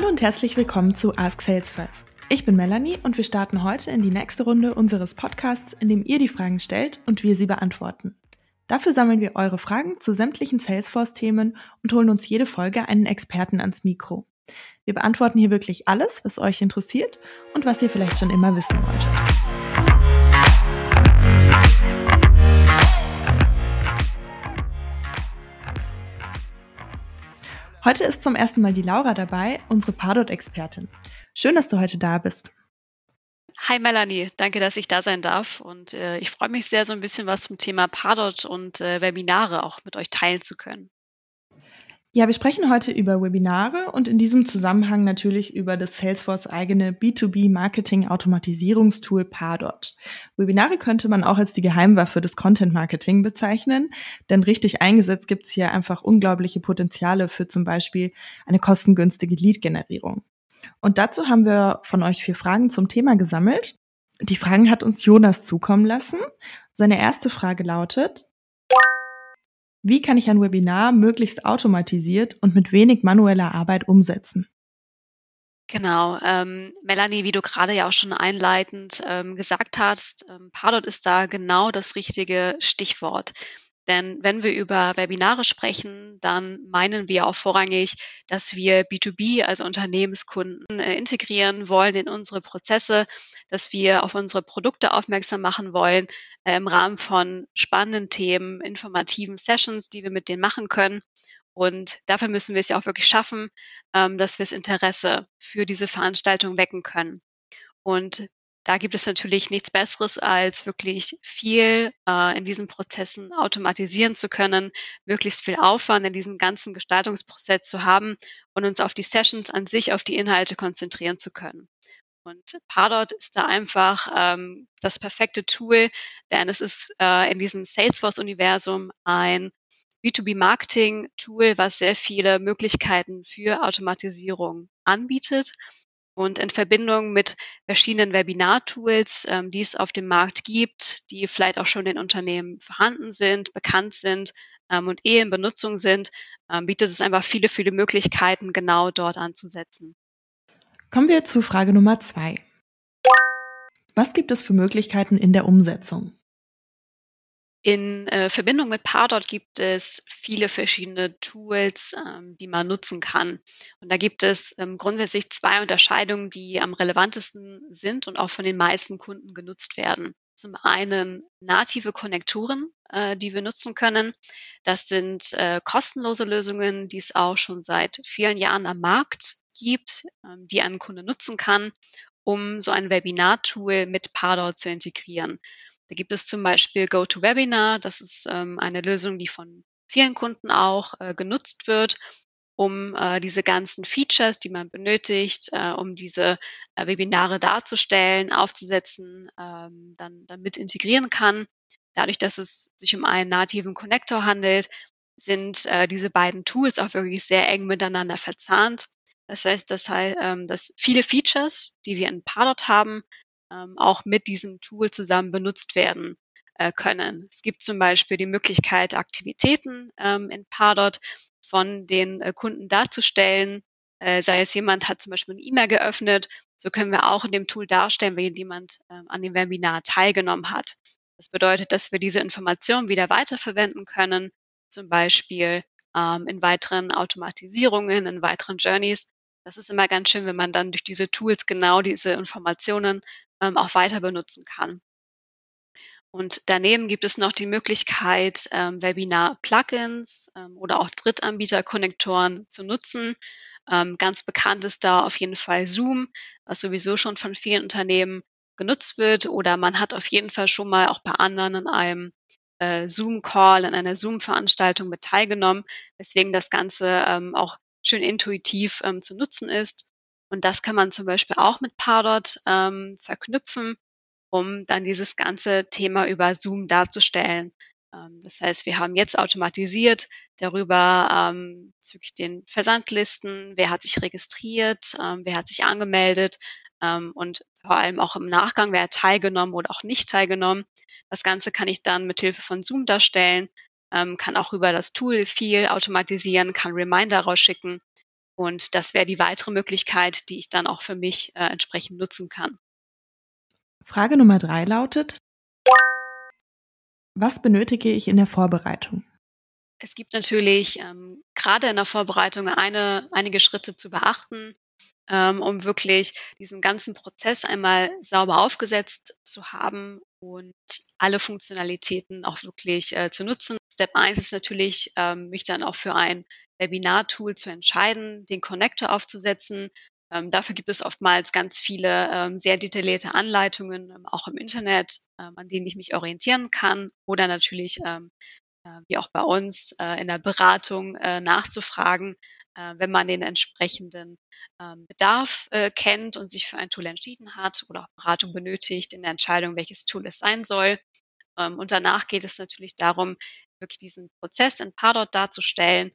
Hallo und herzlich willkommen zu Ask Sales 5. Ich bin Melanie und wir starten heute in die nächste Runde unseres Podcasts, in dem ihr die Fragen stellt und wir sie beantworten. Dafür sammeln wir eure Fragen zu sämtlichen Salesforce-Themen und holen uns jede Folge einen Experten ans Mikro. Wir beantworten hier wirklich alles, was euch interessiert und was ihr vielleicht schon immer wissen wolltet. Heute ist zum ersten Mal die Laura dabei, unsere Pardot-Expertin. Schön, dass du heute da bist. Hi Melanie, danke, dass ich da sein darf und äh, ich freue mich sehr, so ein bisschen was zum Thema Pardot und äh, Webinare auch mit euch teilen zu können. Ja, wir sprechen heute über Webinare und in diesem Zusammenhang natürlich über das Salesforce eigene B2B Marketing Automatisierungstool Pardot. Webinare könnte man auch als die Geheimwaffe des Content Marketing bezeichnen, denn richtig eingesetzt gibt es hier einfach unglaubliche Potenziale für zum Beispiel eine kostengünstige Lead-Generierung. Und dazu haben wir von euch vier Fragen zum Thema gesammelt. Die Fragen hat uns Jonas zukommen lassen. Seine erste Frage lautet, wie kann ich ein Webinar möglichst automatisiert und mit wenig manueller Arbeit umsetzen? Genau, ähm, Melanie, wie du gerade ja auch schon einleitend ähm, gesagt hast, ähm, Pardot ist da genau das richtige Stichwort. Denn wenn wir über Webinare sprechen, dann meinen wir auch vorrangig, dass wir B2B, also Unternehmenskunden, äh, integrieren wollen in unsere Prozesse, dass wir auf unsere Produkte aufmerksam machen wollen äh, im Rahmen von spannenden Themen, informativen Sessions, die wir mit denen machen können. Und dafür müssen wir es ja auch wirklich schaffen, ähm, dass wir das Interesse für diese Veranstaltung wecken können. Und da gibt es natürlich nichts Besseres, als wirklich viel äh, in diesen Prozessen automatisieren zu können, möglichst viel Aufwand in diesem ganzen Gestaltungsprozess zu haben und uns auf die Sessions an sich, auf die Inhalte konzentrieren zu können. Und Pardot ist da einfach ähm, das perfekte Tool, denn es ist äh, in diesem Salesforce-Universum ein B2B-Marketing-Tool, was sehr viele Möglichkeiten für Automatisierung anbietet und in Verbindung mit verschiedenen Webinar-Tools, ähm, die es auf dem Markt gibt, die vielleicht auch schon in Unternehmen vorhanden sind, bekannt sind ähm, und eh in Benutzung sind, ähm, bietet es einfach viele, viele Möglichkeiten, genau dort anzusetzen. Kommen wir zu Frage Nummer zwei. Was gibt es für Möglichkeiten in der Umsetzung? In äh, Verbindung mit Pardot gibt es viele verschiedene Tools, ähm, die man nutzen kann. Und da gibt es ähm, grundsätzlich zwei Unterscheidungen, die am relevantesten sind und auch von den meisten Kunden genutzt werden. Zum einen native Konnektoren, äh, die wir nutzen können. Das sind äh, kostenlose Lösungen, die es auch schon seit vielen Jahren am Markt gibt, ähm, die ein Kunde nutzen kann, um so ein Webinar-Tool mit Pardot zu integrieren. Da gibt es zum Beispiel GoToWebinar. Das ist ähm, eine Lösung, die von vielen Kunden auch äh, genutzt wird, um äh, diese ganzen Features, die man benötigt, äh, um diese äh, Webinare darzustellen, aufzusetzen, ähm, dann damit integrieren kann. Dadurch, dass es sich um einen nativen Connector handelt, sind äh, diese beiden Tools auch wirklich sehr eng miteinander verzahnt. Das heißt, dass, halt, dass viele Features, die wir in Pardot haben, ähm, auch mit diesem Tool zusammen benutzt werden äh, können. Es gibt zum Beispiel die Möglichkeit, Aktivitäten ähm, in Pardot von den äh, Kunden darzustellen. Äh, sei es jemand hat zum Beispiel eine E-Mail geöffnet, so können wir auch in dem Tool darstellen, wenn jemand ähm, an dem Webinar teilgenommen hat. Das bedeutet, dass wir diese Informationen wieder weiterverwenden können, zum Beispiel ähm, in weiteren Automatisierungen, in weiteren Journeys. Das ist immer ganz schön, wenn man dann durch diese Tools genau diese Informationen ähm, auch weiter benutzen kann. Und daneben gibt es noch die Möglichkeit, ähm, Webinar-Plugins ähm, oder auch Drittanbieter-Konnektoren zu nutzen. Ähm, ganz bekannt ist da auf jeden Fall Zoom, was sowieso schon von vielen Unternehmen genutzt wird. Oder man hat auf jeden Fall schon mal auch bei anderen in einem äh, Zoom-Call, in einer Zoom-Veranstaltung mit teilgenommen, weswegen das Ganze ähm, auch schön intuitiv ähm, zu nutzen ist. Und das kann man zum Beispiel auch mit Pardot ähm, verknüpfen, um dann dieses ganze Thema über Zoom darzustellen. Ähm, das heißt, wir haben jetzt automatisiert darüber ähm, bezüglich den Versandlisten, wer hat sich registriert, ähm, wer hat sich angemeldet ähm, und vor allem auch im Nachgang, wer hat teilgenommen oder auch nicht teilgenommen. Das Ganze kann ich dann mit Hilfe von Zoom darstellen, ähm, kann auch über das Tool viel automatisieren, kann Reminder rausschicken Und das wäre die weitere Möglichkeit, die ich dann auch für mich äh, entsprechend nutzen kann. Frage Nummer drei lautet, was benötige ich in der Vorbereitung? Es gibt natürlich ähm, gerade in der Vorbereitung eine, einige Schritte zu beachten, ähm, um wirklich diesen ganzen Prozess einmal sauber aufgesetzt zu haben und alle Funktionalitäten auch wirklich äh, zu nutzen. Step 1 ist natürlich, ähm, mich dann auch für ein Webinar-Tool zu entscheiden, den Connector aufzusetzen. Ähm, dafür gibt es oftmals ganz viele ähm, sehr detaillierte Anleitungen, ähm, auch im Internet, ähm, an denen ich mich orientieren kann oder natürlich ähm, äh, wie auch bei uns äh, in der Beratung äh, nachzufragen, wenn man den entsprechenden ähm, Bedarf kennt und sich für ein Tool entschieden hat oder auch Beratung benötigt in der Entscheidung, welches Tool es sein soll. Ähm, und danach geht es natürlich darum, wirklich diesen Prozess in Pardot darzustellen,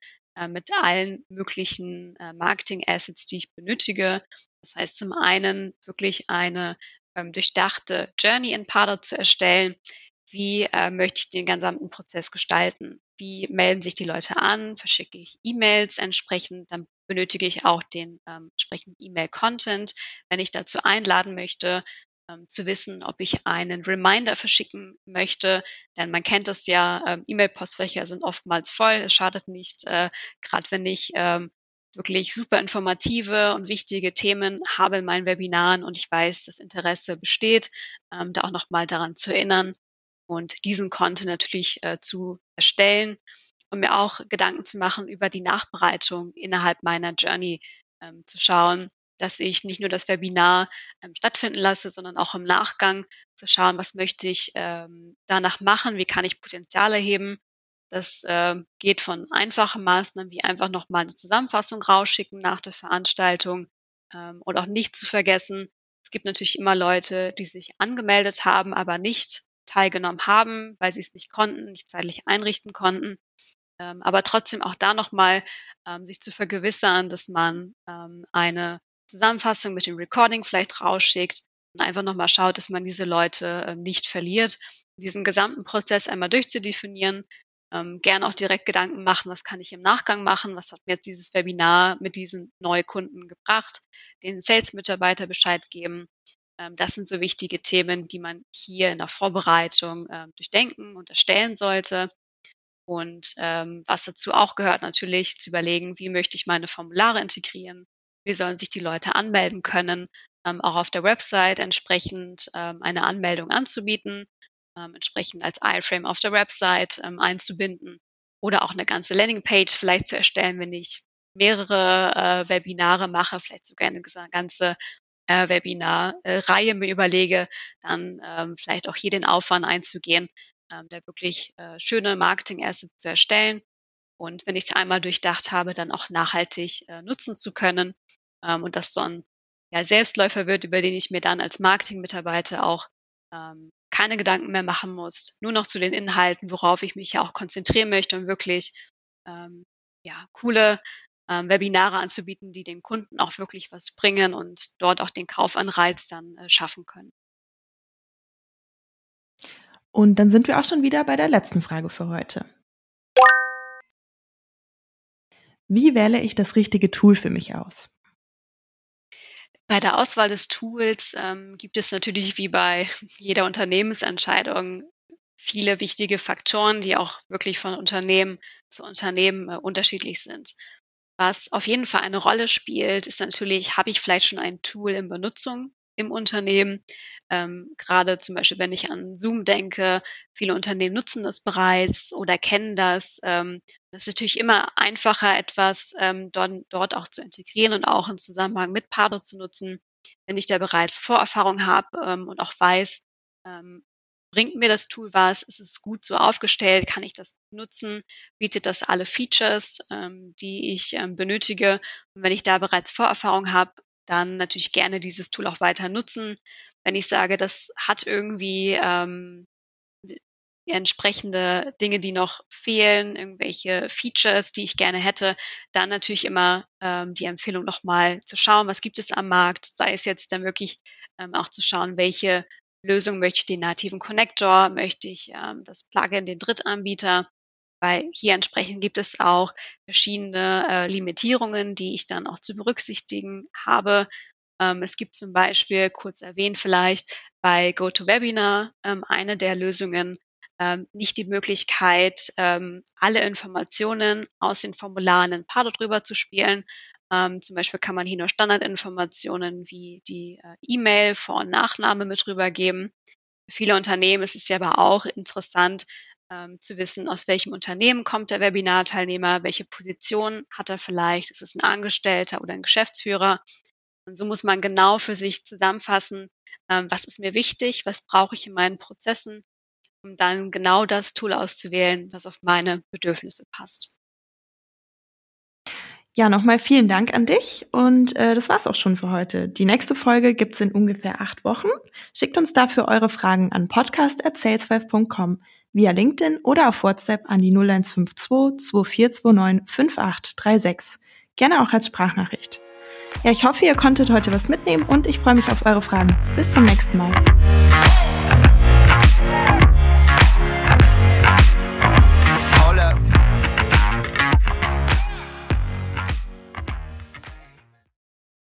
mit allen möglichen Marketing-Assets, die ich benötige. Das heißt zum einen wirklich eine ähm, durchdachte Journey in Pardot zu erstellen, wie äh, möchte ich den gesamten Prozess gestalten? Wie melden sich die Leute an? Verschicke ich E-Mails entsprechend? Dann benötige ich auch den ähm, entsprechenden E-Mail-Content, wenn ich dazu einladen möchte, ähm, zu wissen, ob ich einen Reminder verschicken möchte. Denn man kennt es ja, ähm, E-Mail-Postfächer sind oftmals voll. Es schadet nicht, äh, gerade wenn ich ähm, wirklich super informative und wichtige Themen habe in meinen Webinaren und ich weiß, das Interesse besteht, ähm, da auch nochmal daran zu erinnern, und diesen Content natürlich äh, zu erstellen und mir auch Gedanken zu machen über die Nachbereitung innerhalb meiner Journey, ähm, zu schauen, dass ich nicht nur das Webinar ähm, stattfinden lasse, sondern auch im Nachgang zu schauen, was möchte ich ähm, danach machen, wie kann ich Potenziale heben. Das äh, geht von einfachen Maßnahmen wie einfach nochmal eine Zusammenfassung rausschicken nach der Veranstaltung ähm, und auch nicht zu vergessen, es gibt natürlich immer Leute, die sich angemeldet haben, aber nicht teilgenommen haben, weil sie es nicht konnten, nicht zeitlich einrichten konnten. Ähm, aber trotzdem auch da nochmal ähm, sich zu vergewissern, dass man ähm, eine Zusammenfassung mit dem Recording vielleicht rausschickt und einfach nochmal schaut, dass man diese Leute ähm, nicht verliert. Diesen gesamten Prozess einmal durchzudefinieren, ähm, gern auch direkt Gedanken machen, was kann ich im Nachgang machen, was hat mir jetzt dieses Webinar mit diesen Neukunden gebracht, den Sales-Mitarbeiter Bescheid geben das sind so wichtige Themen, die man hier in der Vorbereitung ähm, durchdenken und erstellen sollte. Und ähm, was dazu auch gehört, natürlich zu überlegen, wie möchte ich meine Formulare integrieren, wie sollen sich die Leute anmelden können, ähm, auch auf der Website entsprechend ähm, eine Anmeldung anzubieten, ähm, entsprechend als iFrame auf der Website ähm, einzubinden oder auch eine ganze Landingpage vielleicht zu erstellen, wenn ich mehrere äh, Webinare mache, vielleicht sogar eine ganze äh, Webinar-Reihe mir überlege, dann ähm, vielleicht auch hier den Aufwand einzugehen, ähm, da wirklich äh, schöne Marketing-Assets zu erstellen und wenn ich es einmal durchdacht habe, dann auch nachhaltig äh, nutzen zu können ähm, und das so ein ja, Selbstläufer wird, über den ich mir dann als Marketing-Mitarbeiter auch ähm, keine Gedanken mehr machen muss, nur noch zu den Inhalten, worauf ich mich ja auch konzentrieren möchte und wirklich ähm, ja, coole ähm, Webinare anzubieten, die den Kunden auch wirklich was bringen und dort auch den Kaufanreiz dann äh, schaffen können. Und dann sind wir auch schon wieder bei der letzten Frage für heute. Wie wähle ich das richtige Tool für mich aus? Bei der Auswahl des Tools ähm, gibt es natürlich wie bei jeder Unternehmensentscheidung viele wichtige Faktoren, die auch wirklich von Unternehmen zu Unternehmen äh, unterschiedlich sind. Was auf jeden Fall eine Rolle spielt, ist natürlich, habe ich vielleicht schon ein Tool in Benutzung im Unternehmen? Ähm, gerade zum Beispiel, wenn ich an Zoom denke, viele Unternehmen nutzen das bereits oder kennen das. Ähm, das ist natürlich immer einfacher, etwas ähm, dort, dort auch zu integrieren und auch im Zusammenhang mit Pardo zu nutzen, wenn ich da bereits Vorerfahrung habe ähm, und auch weiß, ähm, bringt mir das Tool was? Ist es gut so aufgestellt? Kann ich das nutzen? Bietet das alle Features, ähm, die ich ähm, benötige? Und wenn ich da bereits Vorerfahrung habe, dann natürlich gerne dieses Tool auch weiter nutzen. Wenn ich sage, das hat irgendwie ähm, entsprechende Dinge, die noch fehlen, irgendwelche Features, die ich gerne hätte, dann natürlich immer ähm, die Empfehlung nochmal zu schauen, was gibt es am Markt, sei es jetzt dann wirklich ähm, auch zu schauen, welche Lösung möchte ich den nativen Connector, möchte ich ähm, das Plugin, den Drittanbieter, weil hier entsprechend gibt es auch verschiedene äh, Limitierungen, die ich dann auch zu berücksichtigen habe. Ähm, es gibt zum Beispiel, kurz erwähnt vielleicht, bei GoToWebinar ähm, eine der Lösungen, ähm, nicht die Möglichkeit, ähm, alle Informationen aus den Formularen in Pardot drüber zu spielen. Ähm, zum Beispiel kann man hier nur Standardinformationen wie die äh, E-Mail, Vor- und Nachname mit rübergeben. Für viele Unternehmen ist es ja aber auch interessant, ähm, zu wissen, aus welchem Unternehmen kommt der Webinarteilnehmer, welche Position hat er vielleicht, ist es ein Angestellter oder ein Geschäftsführer. Und so muss man genau für sich zusammenfassen, ähm, was ist mir wichtig, was brauche ich in meinen Prozessen, um dann genau das Tool auszuwählen, was auf meine Bedürfnisse passt. Ja, nochmal vielen Dank an dich und äh, das war's auch schon für heute. Die nächste Folge gibt's in ungefähr acht Wochen. Schickt uns dafür eure Fragen an podcast.saleswife.com via LinkedIn oder auf WhatsApp an die 0152 2429 5836. Gerne auch als Sprachnachricht. Ja, ich hoffe, ihr konntet heute was mitnehmen und ich freue mich auf eure Fragen. Bis zum nächsten Mal.